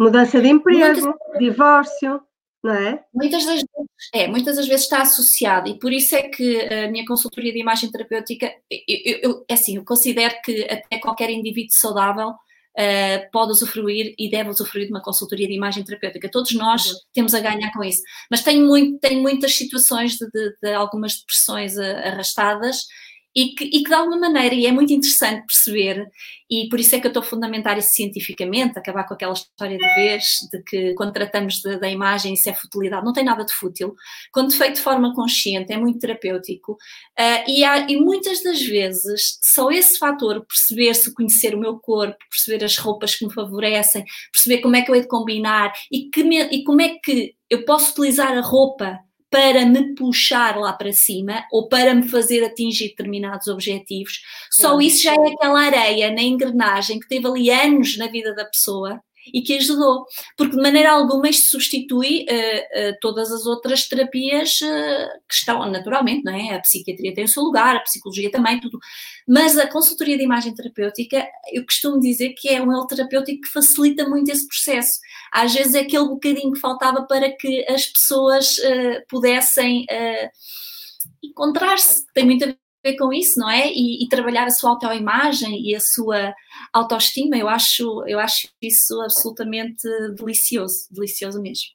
Mudança de emprego, Muitas... divórcio, não é? Muitas das, vezes, é, muitas das vezes está associado e por isso é que a minha consultoria de imagem terapêutica, eu, eu, é assim, eu considero que até qualquer indivíduo saudável uh, pode usufruir e deve usufruir de uma consultoria de imagem terapêutica. Todos nós uhum. temos a ganhar com isso. Mas tem, muito, tem muitas situações de, de, de algumas depressões arrastadas e que, e que de alguma maneira, e é muito interessante perceber, e por isso é que eu estou a fundamentar isso cientificamente, acabar com aquela história de vez, de que quando tratamos da imagem isso é futilidade, não tem nada de fútil, quando feito de forma consciente é muito terapêutico, uh, e, há, e muitas das vezes só esse fator, perceber-se, conhecer o meu corpo, perceber as roupas que me favorecem, perceber como é que eu hei de combinar, e, que me, e como é que eu posso utilizar a roupa para me puxar lá para cima ou para me fazer atingir determinados objetivos. Só isso já é aquela areia na engrenagem que teve ali anos na vida da pessoa e que ajudou, porque de maneira alguma isto substitui uh, uh, todas as outras terapias uh, que estão naturalmente, não é? A psiquiatria tem o seu lugar, a psicologia também, tudo. Mas a consultoria de imagem terapêutica, eu costumo dizer que é um elo terapêutico que facilita muito esse processo. Às vezes é aquele bocadinho que faltava para que as pessoas pudessem encontrar-se, tem muito a ver com isso, não é? E, e, trabalhar a sua autoimagem e a sua autoestima, eu acho, eu acho isso absolutamente delicioso, delicioso mesmo.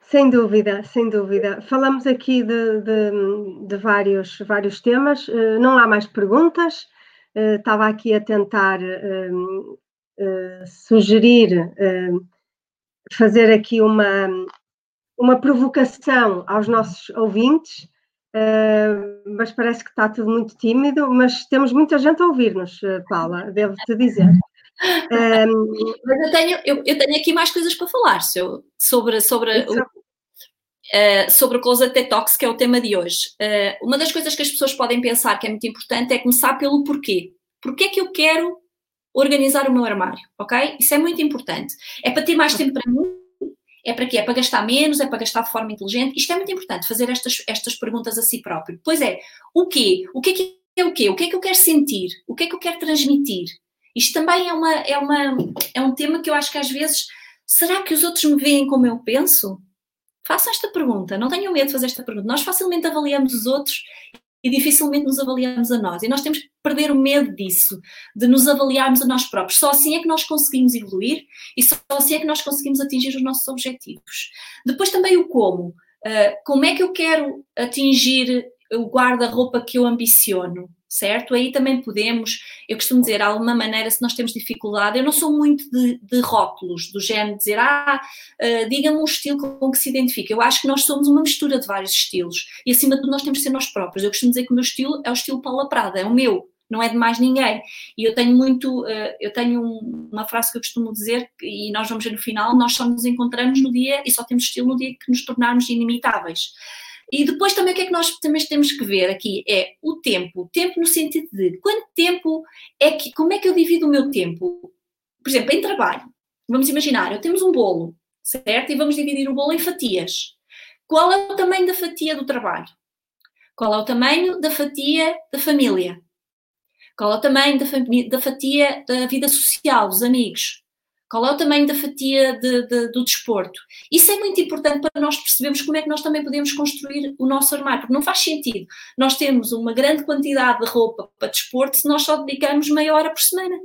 Sem dúvida, sem dúvida. Falamos aqui de, de, de vários, vários temas, eh, não há mais perguntas. Eh, estava aqui a tentar uh, uh, sugerir, uh, fazer aqui uma, uma provocação aos nossos ouvintes mas parece que está tudo muito tímido, mas temos muita gente a ouvir-nos, eh, Paula, devo-te dizer. Um, mas eu tenho, eu, eu, tenho aqui mais coisas para falar sobre, sobre, o, uh, sobre o Closet Detox, que é o tema de hoje. Uh, uma das coisas que as pessoas podem pensar que é muito importante é começar pelo porquê. Porquê é que eu quero organizar o meu armário, ok? Isso é muito importante. É para ter mais tempo para mim, é para quê? É para gastar menos? É para gastar de forma inteligente? Isto é muito importante, fazer estas, estas perguntas a si próprio. Pois é, o quê? O que é que é o quê? O que é que eu quero sentir? O que é que eu quero transmitir? Isto também é, uma, é, uma, é um tema que eu acho que às vezes, será que os outros me veem como eu penso? Façam esta pergunta, não tenham medo de fazer esta pergunta. Nós facilmente avaliamos os outros e dificilmente nos avaliamos a nós. E nós temos que perder o medo disso, de nos avaliarmos a nós próprios. Só assim é que nós conseguimos evoluir e só assim é que nós conseguimos atingir os nossos objetivos. Depois também o como. Uh, como é que eu quero atingir o guarda-roupa que eu ambiciono? Certo? Aí também podemos, eu costumo dizer, de alguma maneira, se nós temos dificuldade, eu não sou muito de, de rótulos, do género dizer, ah, uh, diga-me um estilo com que se identifica. Eu acho que nós somos uma mistura de vários estilos e, acima de tudo, nós temos que ser nós próprios. Eu costumo dizer que o meu estilo é o estilo Paula Prada, é o meu, não é de mais ninguém. E eu tenho muito, uh, eu tenho um, uma frase que eu costumo dizer, e nós vamos ver no final, nós só nos encontramos no dia e só temos estilo no dia que nos tornarmos inimitáveis. E depois também o que é que nós também temos que ver aqui é o tempo. O tempo no sentido de quanto tempo é que, como é que eu divido o meu tempo? Por exemplo, em trabalho. Vamos imaginar, eu temos um bolo, certo? E vamos dividir o bolo em fatias. Qual é o tamanho da fatia do trabalho? Qual é o tamanho da fatia da família? Qual é o tamanho da, da fatia da vida social, dos amigos? Qual é o tamanho da fatia de, de, do desporto? Isso é muito importante para nós percebermos como é que nós também podemos construir o nosso armário, porque não faz sentido nós temos uma grande quantidade de roupa para desporto se nós só dedicamos meia hora por semana.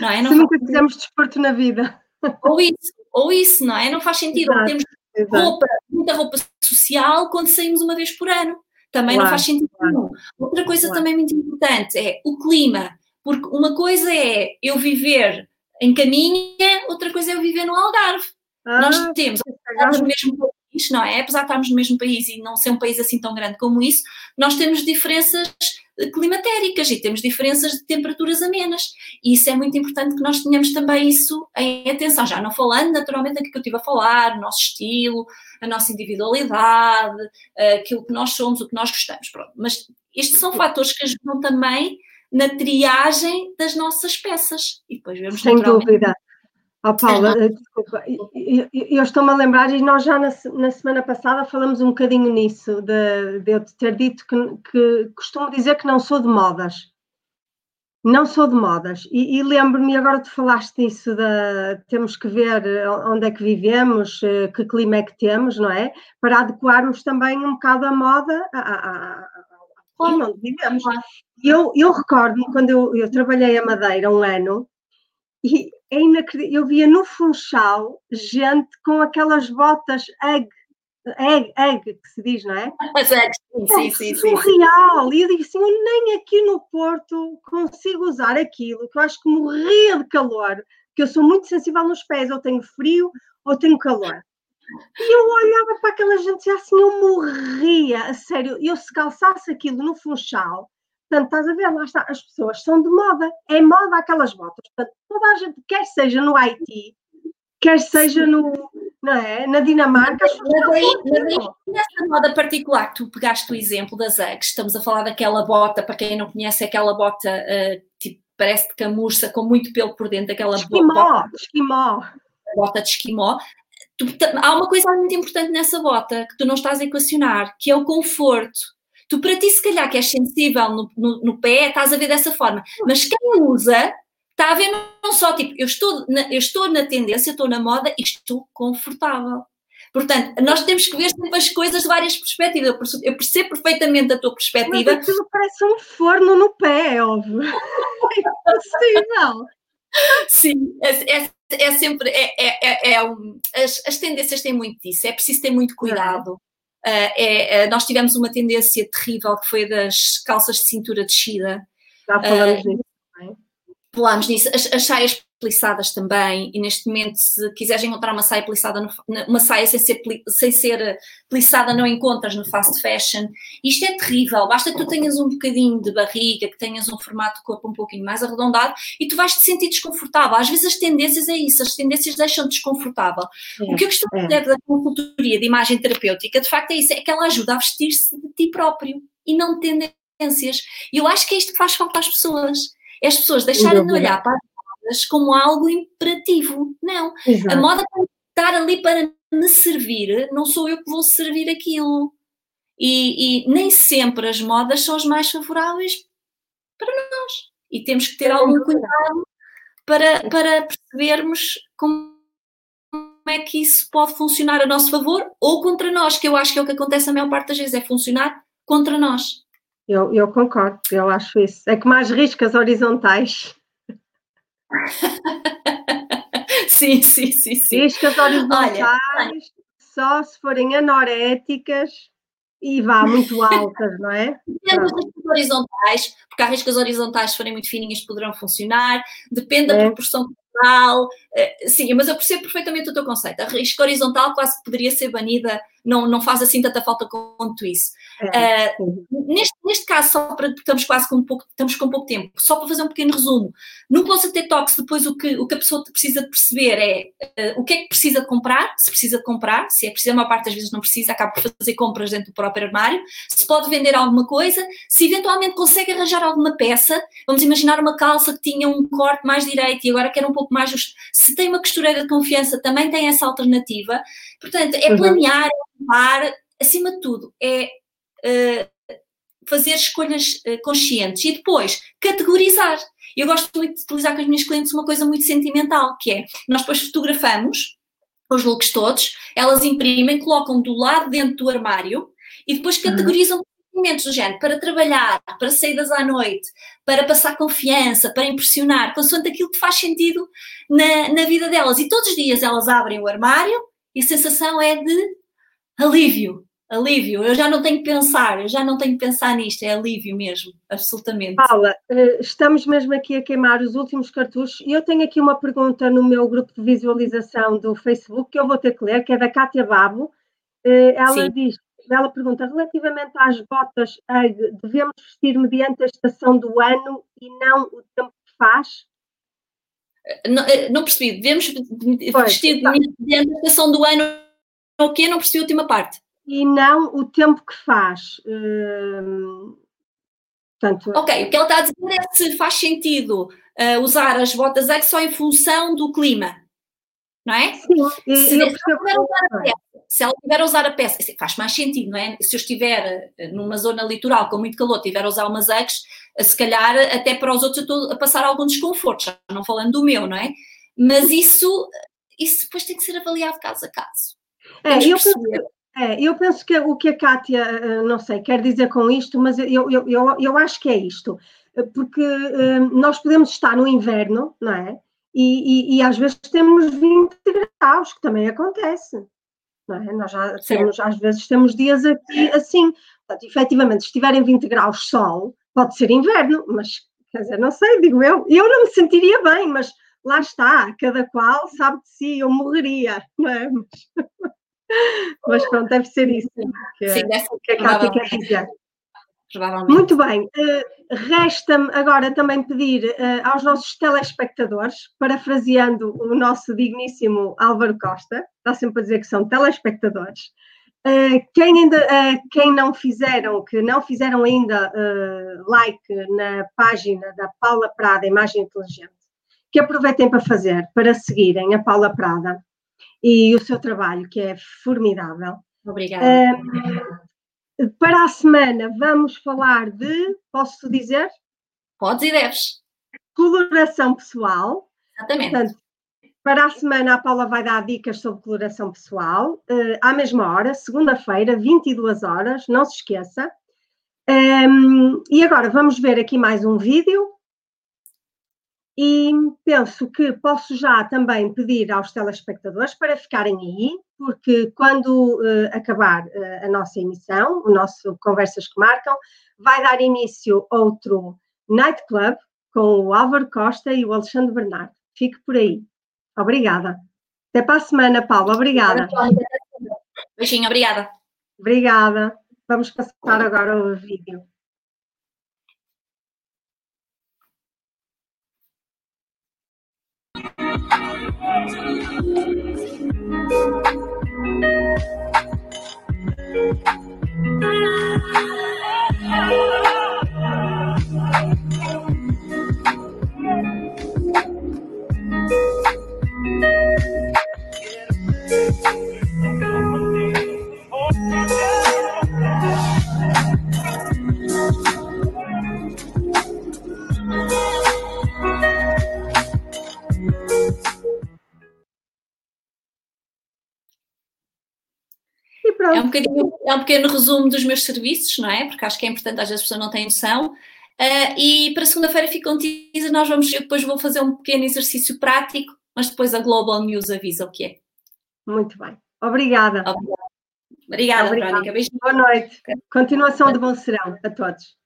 Não é? Não se nunca fizemos desporto na vida. Ou isso, ou isso, não é? Não faz sentido. Exato, temos exato. roupa, muita roupa social quando saímos uma vez por ano. Também claro, não faz sentido claro. Outra coisa claro. também muito importante é o clima. Porque uma coisa é eu viver em Caminha, outra coisa é eu viver no Algarve. Ah, Nós temos, estamos no mesmo país, não é? Apesar de estarmos no mesmo país e não ser um país assim tão grande como isso, nós temos diferenças climatéricas e temos diferenças de temperaturas amenas. E isso é muito importante que nós tenhamos também isso em atenção. Já não falando naturalmente daquilo que eu estive a falar, o nosso estilo, a nossa individualidade, aquilo que nós somos, o que nós gostamos. Pronto. Mas estes são fatores que ajudam também na triagem das nossas peças. E depois vemos Sem dúvida. Oh, Paula, desculpa, eu, eu estou-me a lembrar, e nós já na, na, semana passada falamos um bocadinho nisso, de, de eu te ter dito que, que, costumo dizer que não sou de modas. Não sou de modas. E, e lembro-me, agora tu falaste disso, de temos que ver onde é que vivemos, eh, que clima é que temos, não é? Para adequarmos também um bocado a moda onde vivemos. Eu, eu recordo-me quando eu, eu trabalhei a Madeira um ano, e é inacreditável. Eu via no Funchal gente com aquelas botas egg, egg, egg, que se diz, não é? As eggs, sim, sim, sim. Surreal. E eu digo assim, eu nem aqui no Porto consigo usar aquilo, que eu acho que morria de calor, porque eu sou muito sensível nos pés, ou tenho frio ou tenho calor. E eu olhava para aquela gente e assim, eu morria, a sério. Eu se calçasse aquilo no Funchal, Portanto, estás a ver, lá está, as pessoas são de moda, é moda aquelas botas. Portanto, toda a gente, quer seja no Haiti, quer seja no, não é, na Dinamarca. Mas aí, nessa moda particular, tu pegaste o exemplo das Uggs, estamos a falar daquela bota, para quem não conhece, aquela bota uh, tipo, parece de camurça, com muito pelo por dentro, aquela esquimó, bota. Esquimó. Bota de esquimó. Tu, há uma coisa muito importante nessa bota que tu não estás a equacionar, que é o conforto Tu, para ti, se calhar que és sensível no, no, no pé, estás a ver dessa forma. Mas quem usa, está a ver não só, tipo, eu estou na, eu estou na tendência, estou na moda e estou confortável. Portanto, nós temos que ver sempre as coisas de várias perspectivas. Eu percebo perfeitamente a tua perspectiva. Mas aquilo parece um forno no pé, é óbvio. É impossível. Sim, é, é, é sempre. É, é, é um, as, as, tendências têm muito disso, é preciso ter muito cuidado. Uh, é, nós tivemos uma tendência terrível que foi das calças de cintura descida. Já falamos uh, nisso, não é? Falámos nisso. As, as saias plissadas também, e neste momento, se quiseres encontrar uma saia plissada, no, uma saia sem ser, sem ser plissada, não encontras no fast fashion. Isto é terrível, basta que tu tenhas um bocadinho de barriga, que tenhas um formato de corpo um pouquinho mais arredondado e tu vais te sentir desconfortável. Às vezes as tendências é isso, as tendências deixam-te desconfortável. É, o que eu costumo é. dizer da consultoria de imagem terapêutica, de facto, é isso, é que ela ajuda a vestir-se de ti próprio e não de tendências. E eu acho que é isto que faz falta às pessoas. É as pessoas deixarem de olhar para como algo imperativo. Não. Exato. A moda tem que estar ali para me servir, não sou eu que vou servir aquilo. E, e, nem sempre as modas são as mais favoráveis para nós. E temos que ter algum cuidado para, para percebermos como é que isso pode funcionar a nosso favor ou contra nós, que eu acho que é o que acontece a maior parte das vezes, é funcionar contra nós. Eu, eu concordo, eu acho isso. É que mais riscas horizontais sim, sim, sim, sim. Riscas horizontais, Olha, só se forem anoréticas e vá muito altas, não é? Depende das horizontais, porque há riscas horizontais, se forem muito fininhas, poderão funcionar, depende é. da proporção horizontal. Eh, sim, mas eu percebo perfeitamente o teu conceito. A risca horizontal quase que poderia ser banida, não, não faz assim tanta falta quanto isso. É, uh, neste, neste caso, só para, estamos quase com pouco, estamos com pouco tempo, só para fazer um pequeno resumo. No Closet Detox, depois o que, o que a pessoa precisa de perceber é uh, o que é que precisa de comprar, se precisa de comprar, se é preciso, a maior parte das vezes não precisa, acaba por fazer compras dentro do próprio armário, se pode vender alguma coisa, se eventualmente consegue arranjar alguma peça, vamos imaginar uma calça que tinha um corte mais direito e agora quer um pouco mais justo, se tem uma costureira de confiança, também tem essa alternativa. Portanto, é uhum. É acima de tudo, é uh, fazer escolhas uh, conscientes e depois categorizar. Eu gosto muito de utilizar com as minhas clientes uma coisa muito sentimental, que é, nós depois fotografamos os looks todos, elas imprimem, colocam do lado dentro do armário e depois uhum. categorizam entretenimento do género, para trabalhar, para saídas à noite, para passar confiança, para impressionar, consoante aquilo que faz sentido na, na vida delas. E todos os dias elas abrem o armário e a sensação é de alívio, alívio. Eu já não tenho que pensar, eu já não tenho que pensar nisto, é alívio mesmo, absolutamente. Paula, eh, estamos mesmo aqui a queimar os últimos cartuchos e eu tenho aqui uma pergunta no meu grupo de visualização do Facebook que eu vou ter que ler, que é da Kátia Babo. Eh, ela Sim. diz, ela pergunta, relativamente às botas devemos vestir mediante a estação do ano e não o tempo que faz? Eh, não, não percebi, devemos pois, vestir tá. mediante a estação do ano o quê? Não percebi a última parte e não o tempo que faz. Portanto, ok, o que ela está a dizer é se faz sentido uh, usar as botas X só em função do clima, não é? Sim, se, eu se ela tiver a usar a peça, faz mais sentido, não é? Se eu estiver eh, numa zona litoral com muito calor, tiver a usar umas X, se calhar até para os outros eu estou a passar algum desconforto, já não falando do meu, não é? Mas isso, isso depois tem que ser avaliado caso a caso. É, eu, é, eu penso que o que a Kátia, eh, não sei, quer dizer com isto, mas eu, eu, eu, eu acho que é isto, eh, porque eh, nós podemos estar no inverno, não é? E, e, e, às vezes temos 20 graus, que também acontece. Não é? Nós já temos, às vezes temos dias aqui assim. Portanto, efetivamente, se estiverem 20 graus sol, pode ser inverno, mas quer dizer, não sei, digo eu, eu não me sentiria bem, mas lá está, cada qual sabe de si, eu morreria, não é? Mas... Mas pronto, deve ser isso que, Sim, que a Cátia quer dizer. Muito bem, uh, resta-me agora também pedir uh, aos nossos telespectadores, parafraseando o nosso digníssimo Álvaro Costa, está sempre a dizer que são telespectadores, uh, quem, ainda, quem não fizeram, que não fizeram ainda like na página da Paula Prada, Imagem Inteligente, que aproveitem para fazer, para seguirem a Paula Prada e o seu trabalho, que é formidável. Obrigada. Uh, para a semana vamos falar de, posso dizer? Podes e deves. Coloração pessoal. Exatamente. Portanto, para a semana a Paula vai dar dicas sobre coloração pessoal, uh, à mesma hora, segunda-feira, 22 horas, não se esqueça. Um, e agora vamos ver aqui mais um vídeo e penso que posso já também pedir aos telespectadores para ficarem aí, porque quando uh, acabar uh, a nossa emissão, o nosso Conversas que Marcam, vai dar início outro Nightclub com o Álvaro Costa e o Alexandre Bernardo. Fique por aí. Obrigada. Até para a semana, Paulo. Obrigada. Beijinho, obrigada. Obrigada. Vamos passar agora o vídeo. É um, bocadinho, é um pequeno resumo dos meus serviços, não é? Porque acho que é importante, às vezes as pessoas não têm noção. Uh, e para segunda-feira fica um teaser, nós vamos, eu depois vou fazer um pequeno exercício prático, mas depois a Global News avisa o que é. Muito bem. Obrigada. Obrigada, Obrigada, Obrigada. Boa noite. Continuação de bom serão a todos.